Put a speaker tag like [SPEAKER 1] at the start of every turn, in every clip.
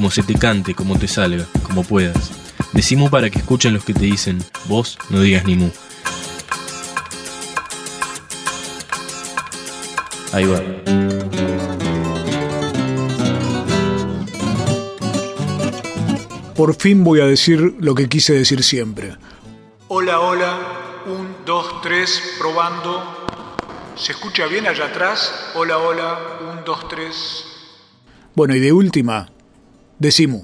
[SPEAKER 1] como se te cante, como te salga, como puedas. Decimos para que escuchen los que te dicen, vos no digas ni mu. Ahí va.
[SPEAKER 2] Por fin voy a decir lo que quise decir siempre. Hola, hola. Un, dos, tres, probando. ¿Se escucha bien allá atrás? Hola, hola. Un, dos, tres. Bueno, y de última, decimos.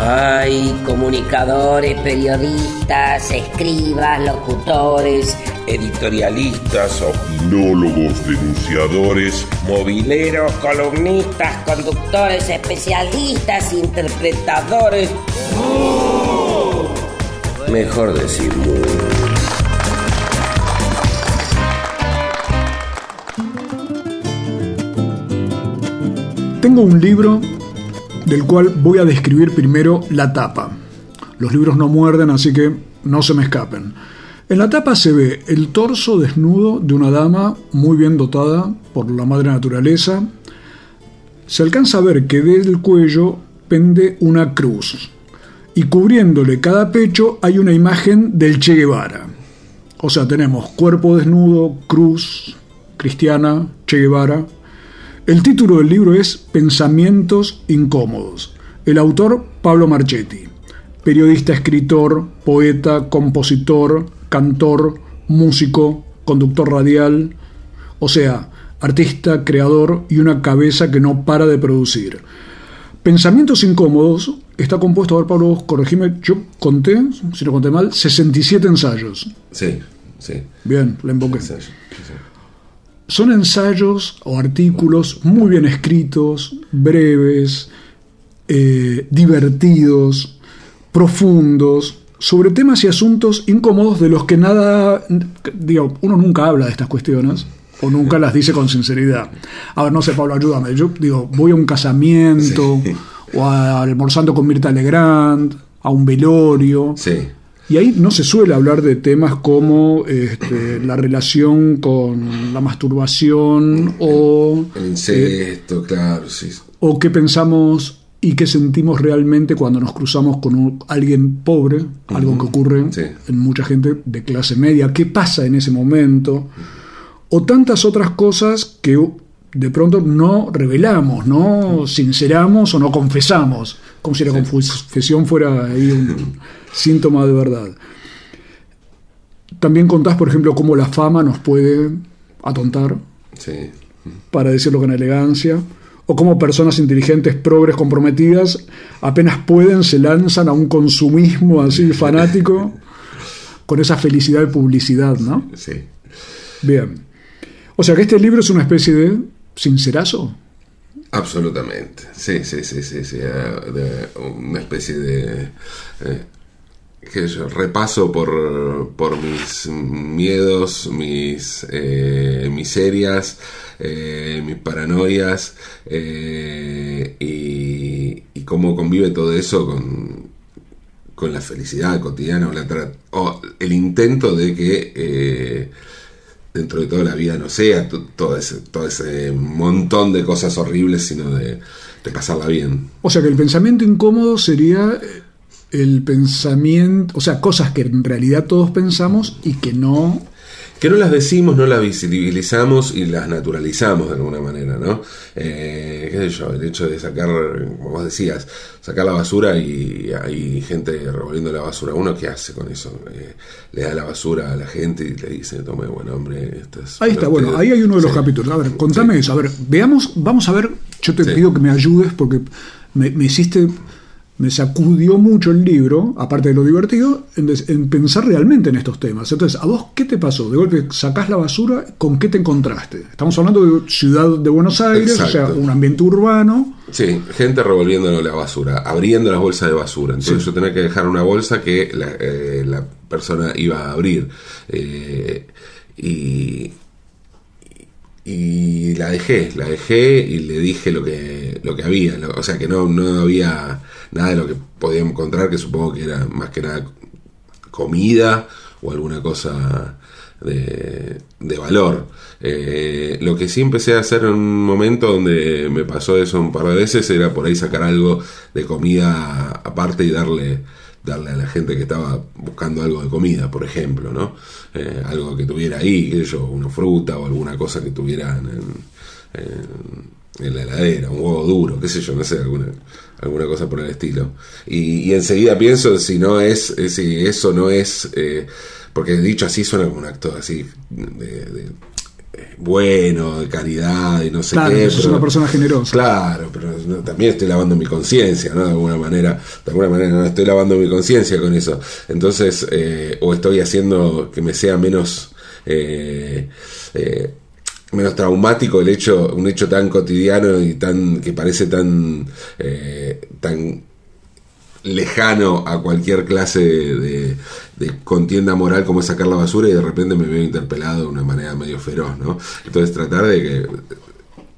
[SPEAKER 3] Hay comunicadores, periodistas, escribas, locutores,
[SPEAKER 4] editorialistas, opinólogos, denunciadores,
[SPEAKER 3] mobileros, columnistas, conductores, especialistas, interpretadores.
[SPEAKER 4] Mejor decir.
[SPEAKER 2] Tengo un libro del cual voy a describir primero la tapa. Los libros no muerden, así que no se me escapen. En la tapa se ve el torso desnudo de una dama muy bien dotada por la madre naturaleza. Se alcanza a ver que del cuello pende una cruz y cubriéndole cada pecho hay una imagen del Che Guevara. O sea, tenemos cuerpo desnudo, cruz, cristiana, Che Guevara, el título del libro es Pensamientos incómodos. El autor Pablo Marchetti, periodista, escritor, poeta, compositor, cantor, músico, conductor radial, o sea, artista, creador y una cabeza que no para de producir. Pensamientos incómodos está compuesto, a ver Pablo, corregime, yo conté, si no conté mal, 67 ensayos.
[SPEAKER 4] Sí, sí.
[SPEAKER 2] Bien, la invoqué. Son ensayos o artículos muy bien escritos, breves, eh, divertidos, profundos, sobre temas y asuntos incómodos de los que nada, digo, uno nunca habla de estas cuestiones o nunca las dice con sinceridad. A ver, no sé, Pablo, ayúdame. Yo digo, voy a un casamiento o a, almorzando con Mirta Legrand, a un velorio.
[SPEAKER 4] Sí.
[SPEAKER 2] Y ahí no se suele hablar de temas como este, la relación con la masturbación o...
[SPEAKER 4] El incesto, claro, sí.
[SPEAKER 2] O qué pensamos y qué sentimos realmente cuando nos cruzamos con alguien pobre, algo que ocurre en mucha gente de clase media. ¿Qué pasa en ese momento? O tantas otras cosas que de pronto no revelamos, no sinceramos o no confesamos, como si la confesión fuera ahí un síntoma de verdad. También contás, por ejemplo, cómo la fama nos puede atontar, para decirlo con elegancia, o cómo personas inteligentes, progres, comprometidas, apenas pueden, se lanzan a un consumismo así fanático, con esa felicidad de publicidad, ¿no?
[SPEAKER 4] Sí.
[SPEAKER 2] Bien. O sea que este libro es una especie de sincerazo.
[SPEAKER 4] Absolutamente, sí, sí, sí, sí, sí. Eh, una especie de eh, que yo repaso por, por mis miedos, mis eh, miserias, mis paranoias y, y, cómo convive todo eso con, con la felicidad cotidiana o, o el intento de que dentro de toda la vida no sea todo ese, todo ese montón de cosas horribles, sino de, de pasarla bien.
[SPEAKER 2] O sea que el pensamiento incómodo sería eh, el pensamiento, o sea, cosas que en realidad todos pensamos y que no
[SPEAKER 4] que no las decimos, no las visibilizamos y las naturalizamos de alguna manera, ¿no? Eh, ¿Qué sé yo? El hecho de sacar, como vos decías, sacar la basura y hay gente revolviendo la basura. ¿Uno qué hace con eso? Eh, le da la basura a la gente y le dice, tome, buen hombre, esto es...
[SPEAKER 2] Ahí está, bueno, ahí hay uno de los capítulos. A ver, contame eso. A ver, veamos, vamos a ver, yo te pido que me ayudes porque me, hiciste me sacudió mucho el libro, aparte de lo divertido, en, des- en pensar realmente en estos temas. Entonces, ¿a vos qué te pasó? De golpe sacás la basura, ¿con qué te encontraste? Estamos hablando de ciudad de Buenos Aires, o sea, un ambiente urbano.
[SPEAKER 4] Sí, gente revolviendo la basura, abriendo las bolsas de basura. Entonces yo tenía que dejar una bolsa que la, eh, la persona iba a abrir. Eh, y, y la dejé, la dejé y le dije lo que, lo que había. lo- o sea que no, no había nada de lo que podía encontrar, que supongo que era más que nada comida o alguna cosa de, de valor. Eh, lo que sí empecé a hacer en un momento donde me pasó eso un par de veces era por ahí sacar algo de comida aparte y darle darle a la gente que estaba buscando algo de comida, por ejemplo, ¿no? Eh, algo que tuviera ahí, qué yo, una fruta o alguna cosa que tuvieran en, la heladera, un huevo duro, qué sé yo, no sé, alguna, alguna cosa por el estilo. Y, y enseguida pienso si no es, eh, si eso no es, eh, porque dicho así suena como un acto así de, bueno, de caridad y no sé
[SPEAKER 2] Claro,
[SPEAKER 4] qué. pero-
[SPEAKER 2] una persona generosa.
[SPEAKER 4] Claro, pero no, también estoy lavando mi conciencia, ¿no? De alguna manera, de alguna manera no estoy lavando mi conciencia con eso. Entonces, eh, o estoy haciendo que me sea menos, eh, eh, menos traumático el hecho, un hecho tan cotidiano y tan, que parece tan, eh, tan lejano a cualquier clase de, de contienda moral como es sacar la basura y de repente me veo interpelado de una manera medio feroz, ¿no? Entonces tratar de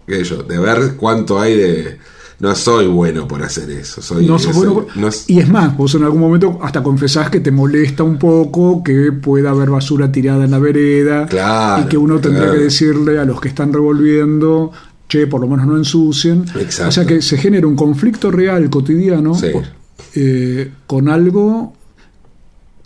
[SPEAKER 4] que, sé yo, de ver cuánto hay de... No soy bueno por hacer eso. Soy,
[SPEAKER 2] No sos
[SPEAKER 4] soy-
[SPEAKER 2] bueno-
[SPEAKER 4] no
[SPEAKER 2] y es más, vos en algún momento hasta confesás que te molesta un poco que pueda haber basura tirada en la vereda
[SPEAKER 4] Claro,
[SPEAKER 2] y que uno tendría
[SPEAKER 4] claro.
[SPEAKER 2] que decirle a los que están revolviendo, che, por lo menos no ensucien.
[SPEAKER 4] Exacto.
[SPEAKER 2] O sea que se genera un conflicto real, cotidiano,
[SPEAKER 4] Sí.
[SPEAKER 2] Eh, con algo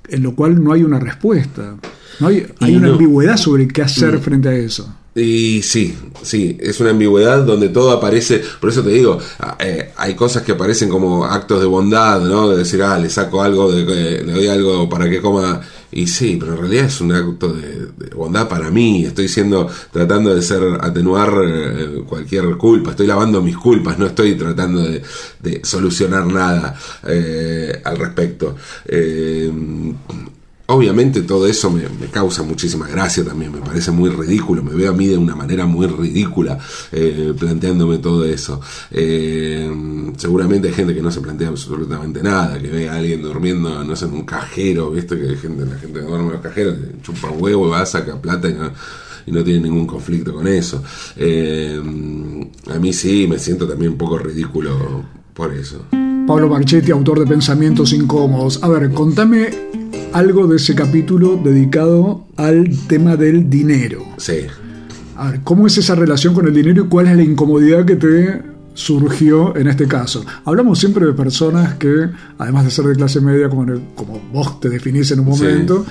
[SPEAKER 2] en lo cual no hay una respuesta. No hay, hay una
[SPEAKER 4] no-
[SPEAKER 2] ambigüedad sobre qué hacer
[SPEAKER 4] Mm.
[SPEAKER 2] frente a eso.
[SPEAKER 4] Y sí, sí, es una ambigüedad donde todo aparece, por eso te digo, ah, eh, hay cosas que aparecen como actos de bondad, ¿no? De decir, ah, le saco algo, de, eh, le doy algo para que coma, y sí, pero en realidad es un acto de, de bondad para mí, estoy siendo, tratando de ser, atenuar eh, cualquier culpa, estoy lavando mis culpas, no estoy tratando de, de solucionar nada eh, al respecto. Obviamente todo eso me, causa muchísima gracia también, me parece muy ridículo, me veo a mí de una manera muy ridícula eh, planteándome todo eso. Eh, seguramente hay gente que no se plantea absolutamente nada, que ve a alguien durmiendo, no sé, en un cajero, viste que hay gente, la gente que duerme en los cajeros, chupa un huevo va, saca plata y no, y no tiene ningún conflicto con eso. Eh, a mí sí, me siento también un poco ridículo por eso.
[SPEAKER 2] Pablo Marchetti, autor de Pensamientos Incómodos. A ver, contame algo de ese capítulo dedicado al tema del dinero.
[SPEAKER 4] Sí.
[SPEAKER 2] A ver, ¿cómo es esa relación con el dinero y cuál es la incomodidad que te surgió en este caso? Hablamos siempre de personas que, además de ser de clase media, como, el- como vos te definís en un
[SPEAKER 4] Sí.
[SPEAKER 2] momento,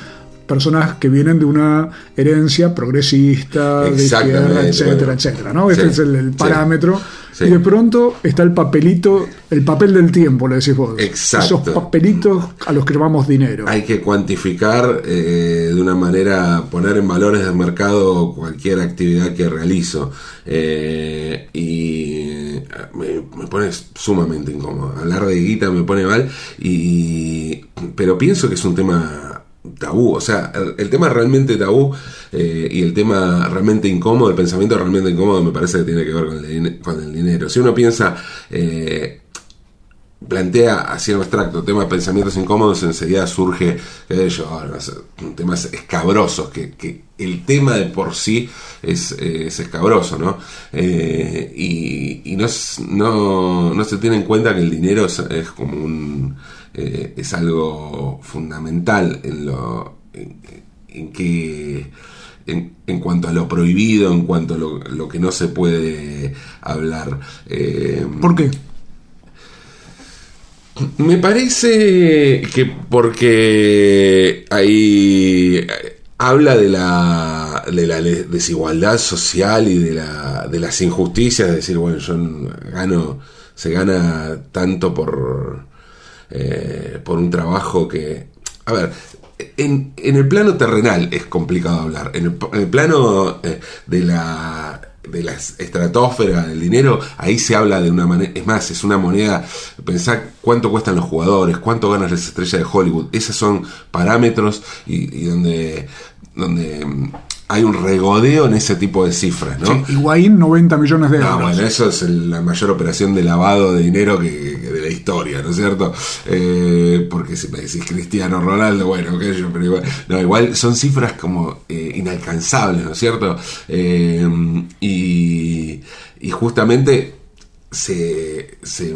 [SPEAKER 2] personas que vienen de una herencia progresista, de izquierda, etcétera,
[SPEAKER 4] bueno.
[SPEAKER 2] etcétera, ¿no? Este
[SPEAKER 4] Sí,
[SPEAKER 2] es el, el
[SPEAKER 4] sí.
[SPEAKER 2] parámetro.
[SPEAKER 4] Sí.
[SPEAKER 2] Y de pronto está el papelito, el papel del tiempo, le decís vos.
[SPEAKER 4] Exacto.
[SPEAKER 2] Esos papelitos a los que llamamos dinero.
[SPEAKER 4] Hay que cuantificar eh, de una manera, poner en valores del mercado cualquier actividad que realizo. Eh, y me, me pone sumamente incómodo. Hablar de guita me pone mal, y, pero pienso que es un tema tabú, o sea, el, tema realmente tabú eh, y el tema realmente incómodo, el pensamiento realmente incómodo me parece que tiene que ver con el, dinero. Si uno piensa... eh, plantea así en abstracto temas pensamientos incómodos, enseguida surge sé yo, no sé, temas escabrosos, que, el tema de por sí es, eh, es escabroso, ¿no? Eh, y y no, no, no se tiene en cuenta que el dinero es como un... eh, es algo fundamental en lo... en, en que en, en cuanto a lo prohibido, en cuanto a lo, lo que no se puede hablar. Eh,
[SPEAKER 2] ¿Por qué?
[SPEAKER 4] me parece que porque ahí habla de la, de la desigualdad social y de, la, de las injusticias, es decir, bueno, yo gano, se gana tanto por, eh, por un trabajo que... A ver, en, en el plano terrenal es complicado hablar, en el, plano eh, de la de la estratosfera del dinero, ahí se habla de una manera, es más, es una moneda, pensá cuánto cuestan los jugadores, cuánto ganan las estrellas de Hollywood, esos son parámetros y, y donde, donde hay un regodeo en ese tipo de cifras, ¿no?
[SPEAKER 2] Sí, Higuaín, 90 millones de euros.
[SPEAKER 4] No, bueno, eso es el- la mayor operación de lavado de dinero que, que de la historia, ¿no es cierto? Eh, porque si me decís Cristiano Ronaldo, bueno, qué sé yo, pero igual, no, igual son cifras como eh, inalcanzables, ¿no es cierto? Eh, y, y justamente se, se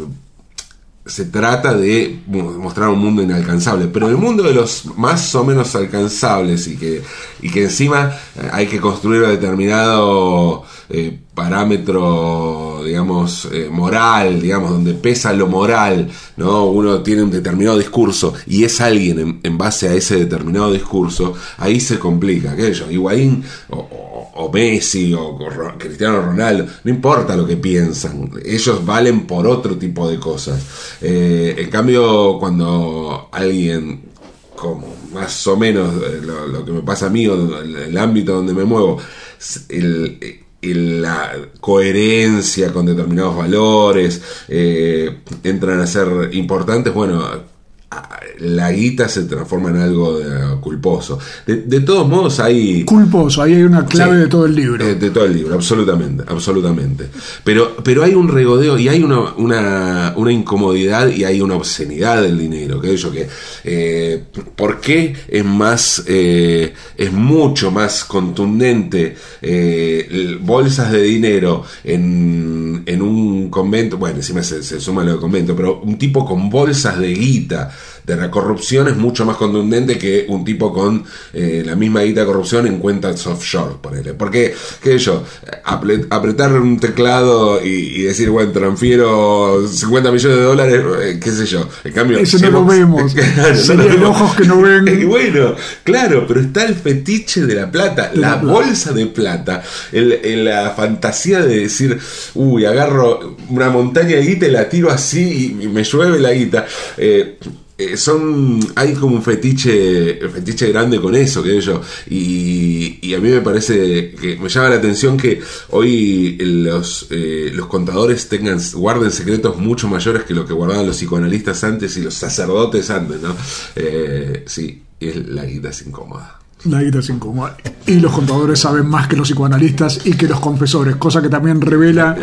[SPEAKER 4] se trata de mo- mostrar un mundo inalcanzable, pero el mundo de los más o menos alcanzables y que, y que encima eh, hay que construir determinado eh, parámetro, digamos, eh, moral, digamos, donde pesa lo moral, ¿no? Uno tiene un determinado discurso y es alguien en, base a ese determinado discurso, ahí se complica, sé yo, Higuaín o, o- Messi o Cristiano Ronaldo, no importa lo que piensan, ellos valen por otro tipo de cosas. Eh, en cambio, cuando alguien como más o menos eh, lo, que me pasa a mí o el, el ámbito donde me muevo, el- la coherencia con determinados valores eh, entran a ser importantes, bueno, la guita se transforma en algo de- culposo. De, de todos modos hay...
[SPEAKER 2] Culposo, ahí hay una clave
[SPEAKER 4] Sí.
[SPEAKER 2] de todo el libro.
[SPEAKER 4] Eh, de todo el libro, absolutamente, absolutamente. Pero, pero hay un regodeo y hay una, una, una incomodidad y hay una obscenidad del dinero. Que yo que, eh, ¿por qué es más, eh, es mucho más contundente eh, bolsas de dinero en, en un convento? Bueno, encima se, se suma lo de convento, pero un tipo con bolsas de guita de la corrupción es mucho más contundente que un tipo con eh, la misma guita de corrupción en cuentas offshore, ponele. Porque, qué sé yo, apretar un teclado y, y decir, bueno, transfiero 50 millones de dólares, eh, qué sé yo. En cambio, si
[SPEAKER 2] no lo vemos.
[SPEAKER 4] Claro, no
[SPEAKER 2] Serían ojos que no ven.
[SPEAKER 4] Y bueno, claro, pero está el fetiche de la plata,
[SPEAKER 2] De la
[SPEAKER 4] la
[SPEAKER 2] plata.
[SPEAKER 4] bolsa de plata, el, el- la fantasía de decir, uy, agarro una montaña de guita y la tiro así y, y me llueve la guita. Eh, eh, son hay como un fetiche fetiche grande con eso que yo. Y, y a mí me parece que me llama la atención que hoy los eh, los contadores tengan guarden secretos mucho mayores que lo que guardaban los psicoanalistas antes y los sacerdotes antes no Eh, sí es, la guita es incómoda
[SPEAKER 2] La guita es incómoda. Y los contadores saben más que los psicoanalistas y que los confesores, cosa que también revela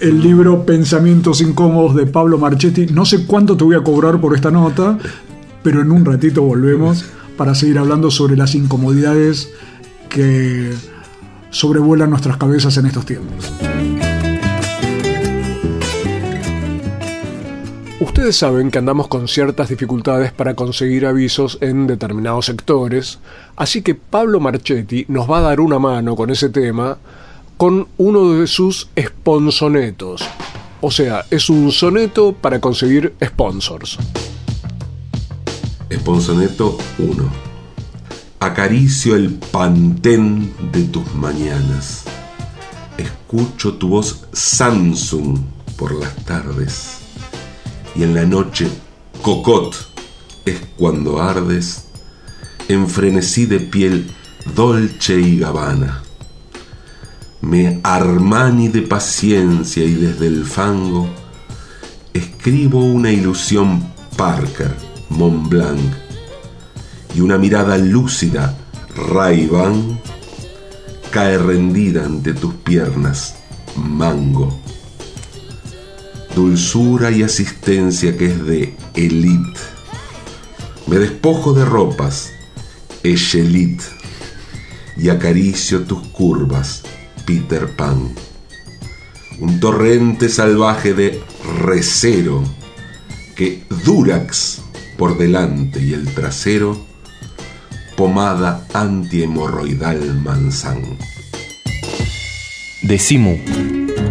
[SPEAKER 2] el libro Pensamientos Incómodos de Pablo Marchetti. No sé cuánto te voy a cobrar por esta nota, pero en un ratito volvemos para seguir hablando sobre las incomodidades que sobrevuelan nuestras cabezas en estos tiempos. Ustedes saben que andamos con ciertas dificultades para conseguir avisos en determinados sectores, así que Pablo Marchetti nos va a dar una mano con ese tema con uno de sus sponsonetos. O sea, es un soneto para conseguir sponsors.
[SPEAKER 4] Esponsoneto 1 Acaricio el pantén de tus mañanas Escucho tu voz Samsung por las tardes y en la noche cocot es cuando ardes en frenesí de piel dolce y gabana. Me armani de paciencia y desde el fango escribo una ilusión Parker, Mont Blanc y una mirada lúcida Ray-Ban cae rendida ante tus piernas, mango dulzura y asistencia que es de elite. Me despojo de ropas, Echelit, y acaricio tus curvas, Peter Pan. Un torrente salvaje de recero que Durax por delante y el trasero, pomada antihemorroidal manzán.
[SPEAKER 1] Decimu.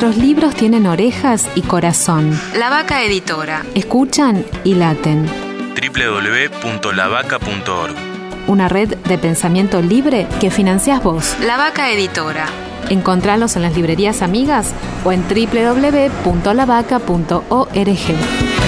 [SPEAKER 5] Nuestros libros tienen orejas y corazón.
[SPEAKER 6] La Vaca Editora.
[SPEAKER 5] Escuchan y laten.
[SPEAKER 1] www.lavaca.org
[SPEAKER 5] Una red de pensamiento libre que financias vos.
[SPEAKER 6] La Vaca Editora.
[SPEAKER 5] Encontralos en las librerías amigas o en www.lavaca.org.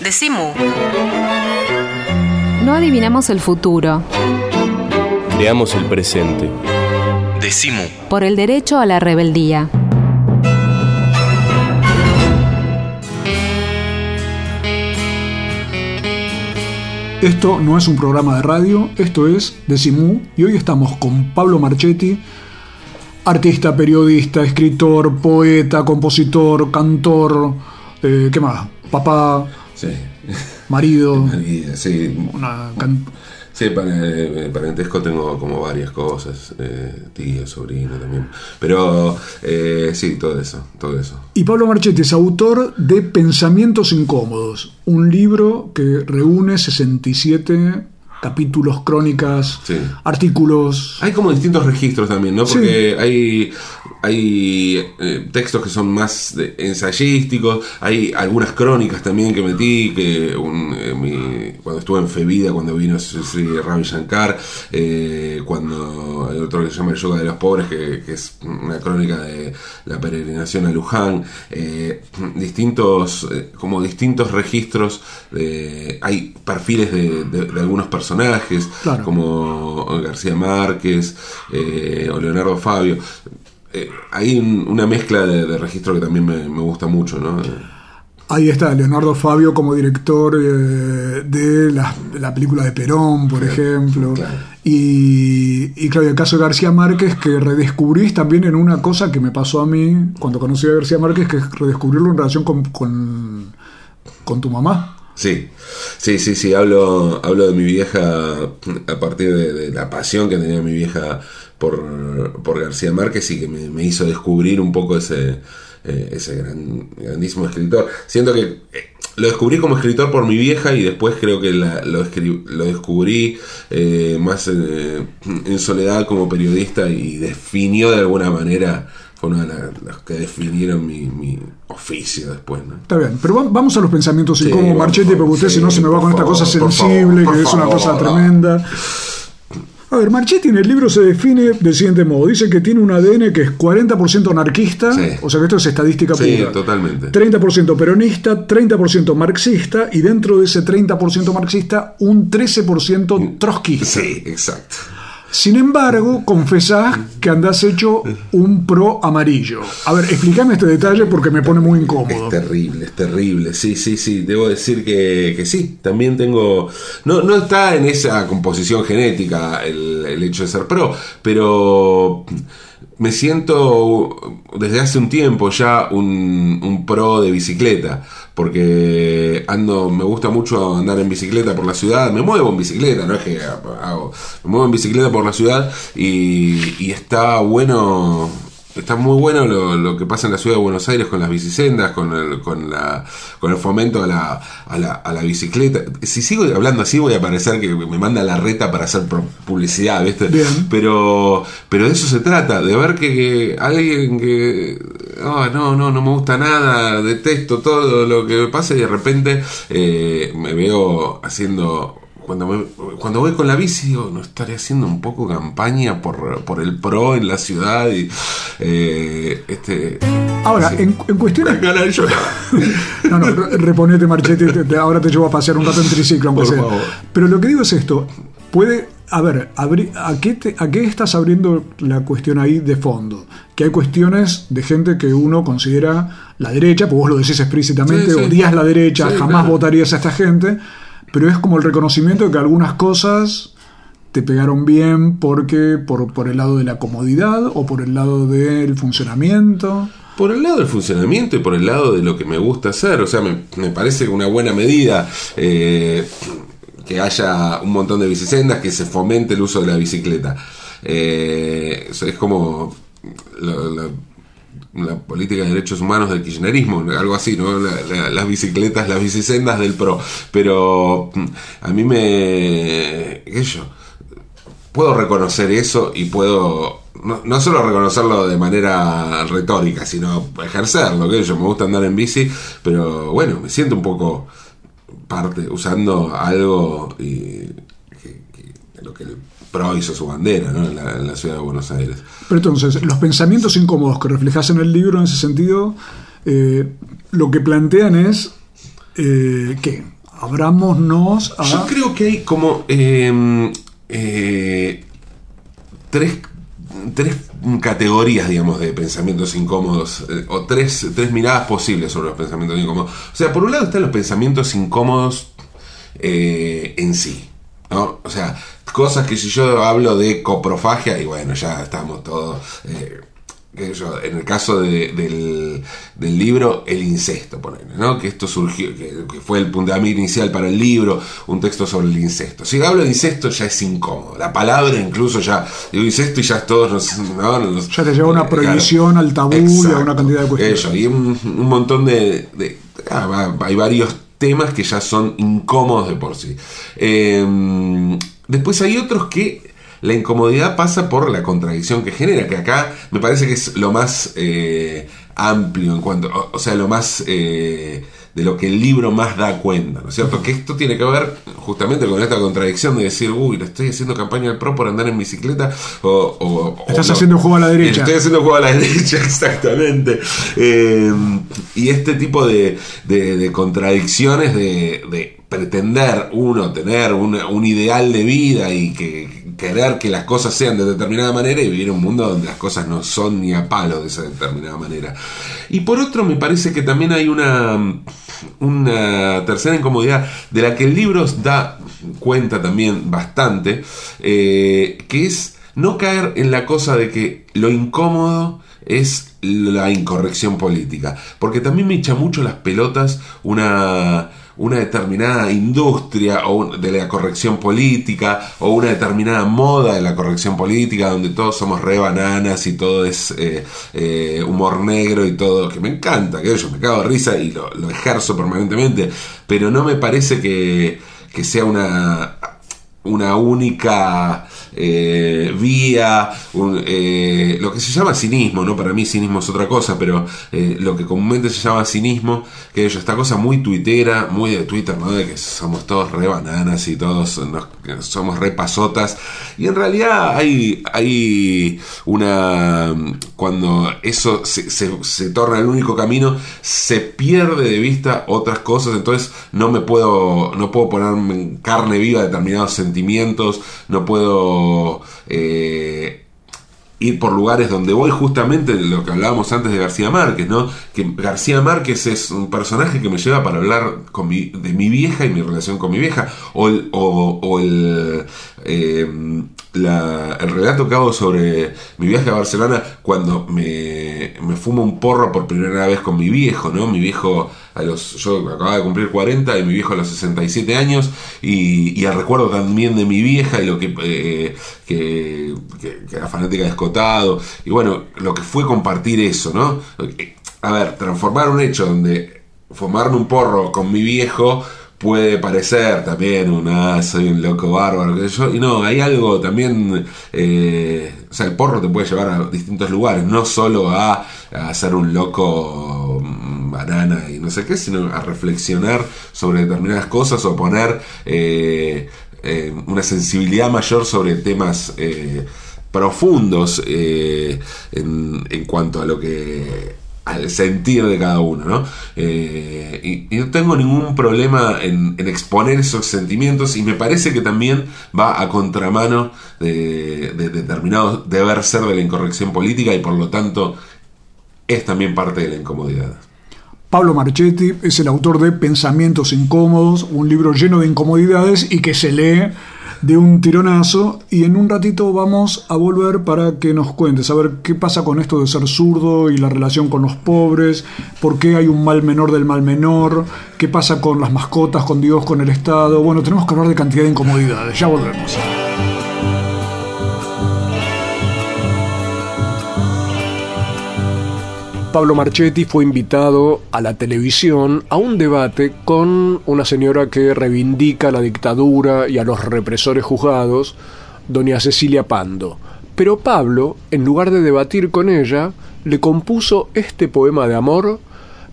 [SPEAKER 6] Decimu.
[SPEAKER 5] No adivinamos el futuro.
[SPEAKER 1] Creamos el presente. Decimu.
[SPEAKER 5] Por el derecho a la rebeldía.
[SPEAKER 2] Esto no es un programa de radio, esto es Decimú y hoy estamos con Pablo Marchetti, artista, periodista, escritor, poeta, compositor, cantor, eh, ¿qué más? Papá,
[SPEAKER 4] Sí.
[SPEAKER 2] marido,
[SPEAKER 4] Y, sí,
[SPEAKER 2] una can-
[SPEAKER 4] sí, eh, parentesco tengo como varias cosas, eh, tío, sobrino también. Pero eh, sí, todo eso, todo eso.
[SPEAKER 2] Y Pablo Marchetti es autor de Pensamientos Incómodos, un libro que reúne 67 capítulos, crónicas,
[SPEAKER 4] Sí.
[SPEAKER 2] artículos.
[SPEAKER 4] Hay como distintos registros también, ¿no? Porque hay, hay eh, textos que son más de- ensayísticos, hay algunas crónicas también que metí, que un, eh, mi- cuando estuve en Fevida, cuando vino Sri Ravi Shankar, eh, cuando hay otro que se llama El Yoga de los Pobres, que, que es una crónica de la peregrinación a Luján, distintos, como distintos registros, hay perfiles de, de- de algunos personajes,
[SPEAKER 2] Claro.
[SPEAKER 4] como García Márquez eh, o Leonardo Fabio. Eh, hay un- una mezcla de, de registro que también me, me gusta mucho, ¿no?
[SPEAKER 2] Ahí está Leonardo Fabio como director eh, de la, película de Perón, por ejemplo.
[SPEAKER 4] claro.
[SPEAKER 2] Y, y el caso de García Márquez, que redescubrís también en una cosa que me pasó a mí cuando conocí a García Márquez, que es redescubrirlo en relación con, con, con tu mamá.
[SPEAKER 4] Sí, sí, sí, sí, hablo, hablo de mi vieja a partir de, la pasión que tenía mi vieja por, por García Márquez y que me, hizo descubrir un poco ese, eh, ese gran- grandísimo escritor. Siento que eh, lo descubrí como escritor por mi vieja y después creo que la- lo, lo descubrí eh, más eh, en soledad como periodista y definió de alguna manera, fue uno de la- los que definieron mi, mi oficio después, ¿no?
[SPEAKER 2] Está bien, pero va- vamos a los pensamientos
[SPEAKER 4] Sí,
[SPEAKER 2] incómodos, Marchetti, porque usted
[SPEAKER 4] sí,
[SPEAKER 2] si no se me va con esta cosa sensible,
[SPEAKER 4] favor,
[SPEAKER 2] que es una cosa tremenda. A ver, Marchetti en el libro se define del siguiente modo. Dice que tiene un ADN que es 40% anarquista,
[SPEAKER 4] Sí.
[SPEAKER 2] o sea que esto es estadística
[SPEAKER 4] Sí,
[SPEAKER 2] pura.
[SPEAKER 4] totalmente.
[SPEAKER 2] 30% peronista, 30% marxista y dentro de ese 30% marxista un 13% trotskista.
[SPEAKER 4] Sí, exacto.
[SPEAKER 2] Sin embargo, confesás que andás hecho un pro amarillo. A ver, explícame este detalle porque me pone muy
[SPEAKER 4] Es
[SPEAKER 2] incómodo.
[SPEAKER 4] terrible, es terrible. Sí, sí, sí. Debo decir que, que sí. También tengo. No, no está en esa composición genética el, el hecho de ser pro, pero me siento desde hace un tiempo ya un, un pro de bicicleta. Porque ando, me gusta mucho andar en bicicleta por la ciudad, me muevo en bicicleta, no es que hago, me muevo en bicicleta por la ciudad y, y está bueno Está muy bueno lo, lo que pasa en la ciudad de Buenos Aires con las bicisendas, con el, con la, con el fomento a la, a, la, a la bicicleta. Si sigo hablando así voy a parecer que me manda la reta para hacer publicidad, ¿viste?
[SPEAKER 2] Bien.
[SPEAKER 4] Pero, pero de eso se trata, de ver que, que alguien que "Ah, no, no, no me gusta nada, detesto todo lo que me pasa y de repente eh, me veo haciendo cuando, me- cuando voy con la bici, digo, no estaré haciendo un poco campaña por, por el pro en la ciudad y eh, este.
[SPEAKER 2] Ahora,
[SPEAKER 4] sí.
[SPEAKER 2] en, en cuestiones...
[SPEAKER 4] De llorar.
[SPEAKER 2] No, no, re- reponete, Marchetti, te- te- ahora te llevo a pasear un rato en triciclo, aunque
[SPEAKER 4] Por
[SPEAKER 2] sea.
[SPEAKER 4] favor.
[SPEAKER 2] Pero lo que digo es esto, puede... A ver, abri- ¿a, qué te- ¿a qué estás abriendo la cuestión ahí de fondo? Que hay cuestiones de gente que uno considera la derecha, pues vos lo decís explícitamente,
[SPEAKER 4] Sí, sí.
[SPEAKER 2] odias la derecha, jamás
[SPEAKER 4] claro.
[SPEAKER 2] votarías a esta gente, pero es como el reconocimiento de que algunas cosas te pegaron bien porque por, por el lado de la comodidad o por el lado del funcionamiento.
[SPEAKER 4] por el lado del funcionamiento y por el lado de lo que me gusta hacer. O sea, me, me parece una buena medida eh, que haya un montón de bicisendas, que se fomente el uso de la bicicleta. Eh, es como la- la política de derechos humanos del kirchnerismo, algo así, ¿no? La- la- las bicicletas, las bicisendas del PRO. Pero mm, a mí me... qué yo, puedo reconocer eso y puedo no, no solo reconocerlo de manera retórica, sino ejercerlo, que yo me gusta andar en bici, pero bueno, me siento un poco parte usando algo y que, que- lo que el PRO hizo su bandera ¿no? en, la, en la ciudad de Buenos Aires.
[SPEAKER 2] Pero entonces, los pensamientos incómodos que reflejas en el libro, en ese sentido, eh, lo que plantean es eh, que abrámonos a...
[SPEAKER 4] Yo creo que hay como eh, eh, tres, tres categorías, digamos, de pensamientos incómodos, eh, o tres, tres miradas posibles sobre los pensamientos incómodos. O sea, por un lado están los pensamientos incómodos eh, en sí, ¿no? O sea, cosas que si yo hablo de coprofagia, y bueno, ya estamos todos... eh, en el caso de- del, del libro, el incesto, ponele, ¿no? Que esto surgió, que, que fue el puntapié inicial para el libro, un texto sobre el incesto. Si hablo de incesto ya es incómodo. La palabra incluso ya, digo incesto y ya es todo, nos- no, nos-
[SPEAKER 2] Ya te lleva una
[SPEAKER 4] eh, claro.
[SPEAKER 2] prohibición, al tabú y a
[SPEAKER 4] Exacto.
[SPEAKER 2] una cantidad de cuestiones.
[SPEAKER 4] Eso, y un, un montón de... de- ah, hay varios temas que ya son incómodos de por sí. Eh, después hay otros que la incomodidad pasa por la contradicción que genera, que acá me parece que es lo más eh, amplio en cuanto, o, o sea, lo más... eh, de lo que el libro más da cuenta, ¿no es cierto? Que esto tiene que ver justamente con esta contradicción de decir, uy, le estoy haciendo campaña al PRO por andar en bicicleta, o... o- o
[SPEAKER 2] Estás
[SPEAKER 4] no.
[SPEAKER 2] haciendo juego a la derecha.
[SPEAKER 4] Estoy haciendo juego a la derecha, exactamente. Eh, y este tipo de, de- de contradicciones de, de pretender uno tener una- un ideal de vida y que querer que las cosas sean de determinada manera y vivir en un mundo donde las cosas no son ni a palo de esa determinada manera. Y por otro, me parece que también hay una, una tercera incomodidad de la que el libro da cuenta también bastante, eh, que es no caer en la cosa de que lo incómodo es la incorrección política. Porque también me echa mucho las pelotas una, una determinada industria o de la corrección política o una determinada moda de la corrección política donde todos somos re bananas y todo es eh, eh, humor negro y todo, que me encanta, que yo me cago de risa y lo, lo ejerzo permanentemente, pero no me parece que, que sea una una única eh, vía, un- eh, lo que se llama cinismo, ¿no? Para mí cinismo es otra cosa, pero eh, lo que comúnmente se llama cinismo, que es esta cosa muy tuitera, muy de Twitter, ¿no? De que somos todos re bananas y todos nos- somos re pasotas. Y en realidad hay, hay una... Cuando eso se, se- se torna el único camino, se pierde de vista otras cosas, entonces no me puedo, no puedo ponerme en carne viva determinados sentimientos, no puedo... eh, ir por lugares donde voy justamente lo que hablábamos antes de García Márquez, ¿no? Que García Márquez es un personaje que me lleva para hablar de mi vieja y mi relación con mi vieja, o el, el, eh, la- el relato que hago sobre mi viaje a Barcelona cuando me, me fumo un porro por primera vez con mi viejo, ¿no? Mi viejo a los, yo acababa de cumplir 40 y mi viejo a los 67 años y, y el recuerdo también de mi vieja y lo que, eh, que, que- que era fanática de Escotado y bueno, lo que fue compartir eso, ¿no? A ver, transformar un hecho donde fumarme un porro con mi viejo puede parecer también una soy un loco bárbaro y no hay algo también eh, o sea el porro te puede llevar a distintos lugares no solo a, a ser un loco banana y no sé qué sino a reflexionar sobre determinadas cosas o poner eh, eh, una sensibilidad mayor sobre temas eh, profundos en, en cuanto a lo que al sentir de cada uno, ¿no? Y, no tengo ningún problema en, en exponer esos sentimientos y me parece que también va a contramano de, de determinado deber ser de la incorrección política y por lo tanto es también parte de la incomodidad.
[SPEAKER 2] Pablo Marchetti es el autor de Pensamientos Incómodos, un libro lleno de incomodidades y que se lee de un tironazo y en un ratito vamos a volver para que nos cuentes a ver qué pasa con esto de ser zurdo y la relación con los pobres, por qué hay un mal menor del mal menor, qué pasa con las mascotas, con Dios, con el Estado. Bueno, tenemos que hablar de cantidad de incomodidades. Ya volvemos. Pablo Marchetti fue invitado a la televisión a un debate con una señora que reivindica la dictadura y a los represores juzgados, doña Cecilia Pando. Pero Pablo, en lugar de debatir con ella, le compuso este poema de amor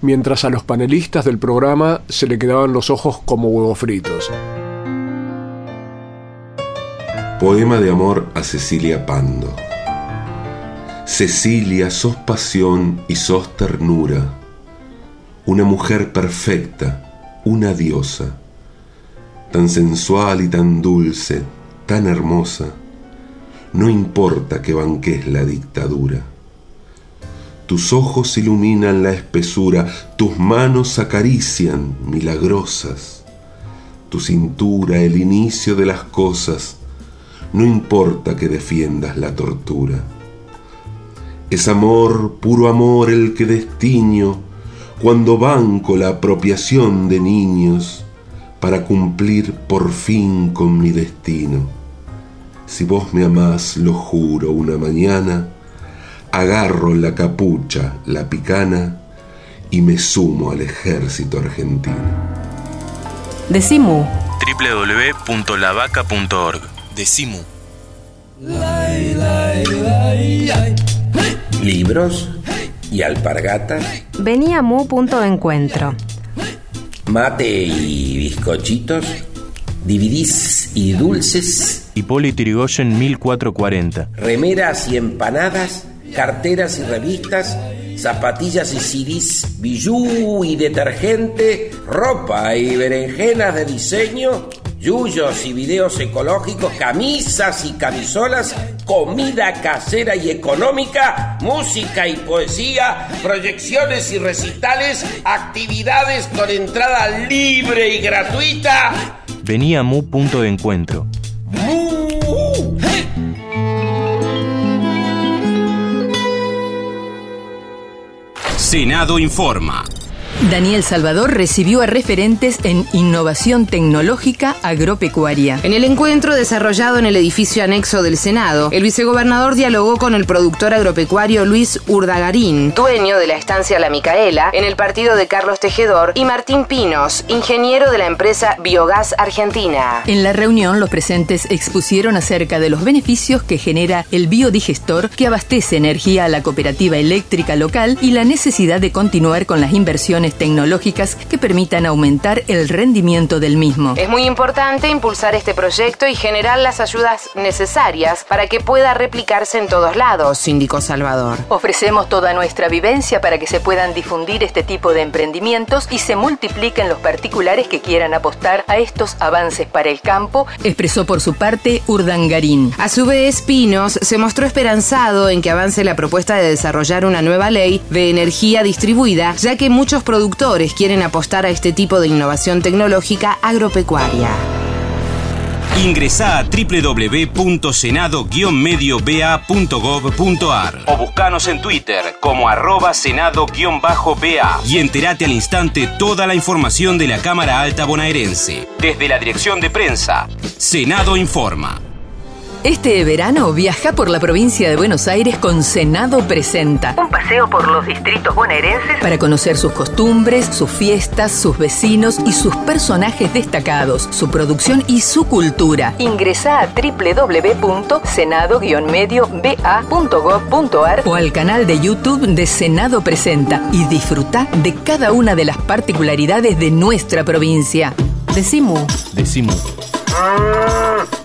[SPEAKER 2] mientras a los panelistas del programa se le quedaban los ojos como huevos fritos.
[SPEAKER 4] Poema de amor a Cecilia Pando. Cecilia, sos pasión y sos ternura, una mujer perfecta, una diosa, tan sensual y tan dulce, tan hermosa, no importa que banques la dictadura. Tus ojos iluminan la espesura, tus manos acarician milagrosas, tu cintura el inicio de las cosas, no importa que defiendas la tortura. Es amor, puro amor el que destiño cuando banco la apropiación de niños para cumplir por fin con mi destino. Si vos me amás, lo juro, una mañana, agarro la capucha, la picana, y me sumo al ejército argentino.
[SPEAKER 6] Decimu.
[SPEAKER 1] www.lavaca.org
[SPEAKER 7] Decimu.
[SPEAKER 3] Libros y alpargatas,
[SPEAKER 6] Venía Mu punto de encuentro.
[SPEAKER 3] mate y bizcochitos, dividís y dulces,
[SPEAKER 1] Hipólito Yrigoyen 1440.
[SPEAKER 3] remeras y empanadas, carteras y revistas, zapatillas y CDs, bijú y detergente, ropa y berenjenas de diseño, yuyos y videos ecológicos, camisas y camisolas, comida casera y económica, música y poesía, proyecciones y recitales, actividades con entrada libre y gratuita.
[SPEAKER 1] Venía Mu punto de encuentro.
[SPEAKER 3] ¡Mu!
[SPEAKER 7] Senado informa.
[SPEAKER 8] Daniel Salvador recibió a referentes en innovación tecnológica agropecuaria.
[SPEAKER 9] En el encuentro desarrollado en el edificio anexo del Senado, el vicegobernador dialogó con el productor agropecuario Luis Urdagarín, dueño de la estancia La Micaela, en el partido de Carlos Tejedor, y Martín Pinos, ingeniero de la empresa Biogás Argentina.
[SPEAKER 8] En la reunión, los presentes expusieron acerca de los beneficios que genera el biodigestor que abastece energía a la cooperativa eléctrica local y la necesidad de continuar con las inversiones tecnológicas que permitan aumentar el rendimiento del mismo.
[SPEAKER 9] Es muy importante impulsar este proyecto y generar las ayudas necesarias para que pueda replicarse en todos lados, indicó Salvador.
[SPEAKER 8] Ofrecemos toda nuestra vivencia para que se puedan difundir este tipo de emprendimientos y se multipliquen los particulares que quieran apostar a estos avances para el campo, expresó por su parte Urdangarín.
[SPEAKER 9] A su vez, Pinos se mostró esperanzado en que avance la propuesta de desarrollar una nueva ley de energía distribuida, ya que muchos productores quieren apostar a este tipo de innovación tecnológica agropecuaria.
[SPEAKER 7] Ingresá a www.senado-medioba.gov.ar o buscanos en Twitter como arroba senado-ba y entérate al instante toda la información de la Cámara Alta Bonaerense. Desde la Dirección de Prensa, Senado Informa.
[SPEAKER 8] Este verano viaja por la provincia de Buenos Aires con Senado Presenta. Un paseo por los distritos bonaerenses para conocer sus costumbres, sus fiestas, sus vecinos y sus personajes destacados, su producción y su cultura. Ingresa a www.senado-medio-ba.gov.ar o al canal de YouTube de Senado Presenta y disfruta de cada una de las particularidades de nuestra provincia.
[SPEAKER 6] Decimu.
[SPEAKER 1] Decimu.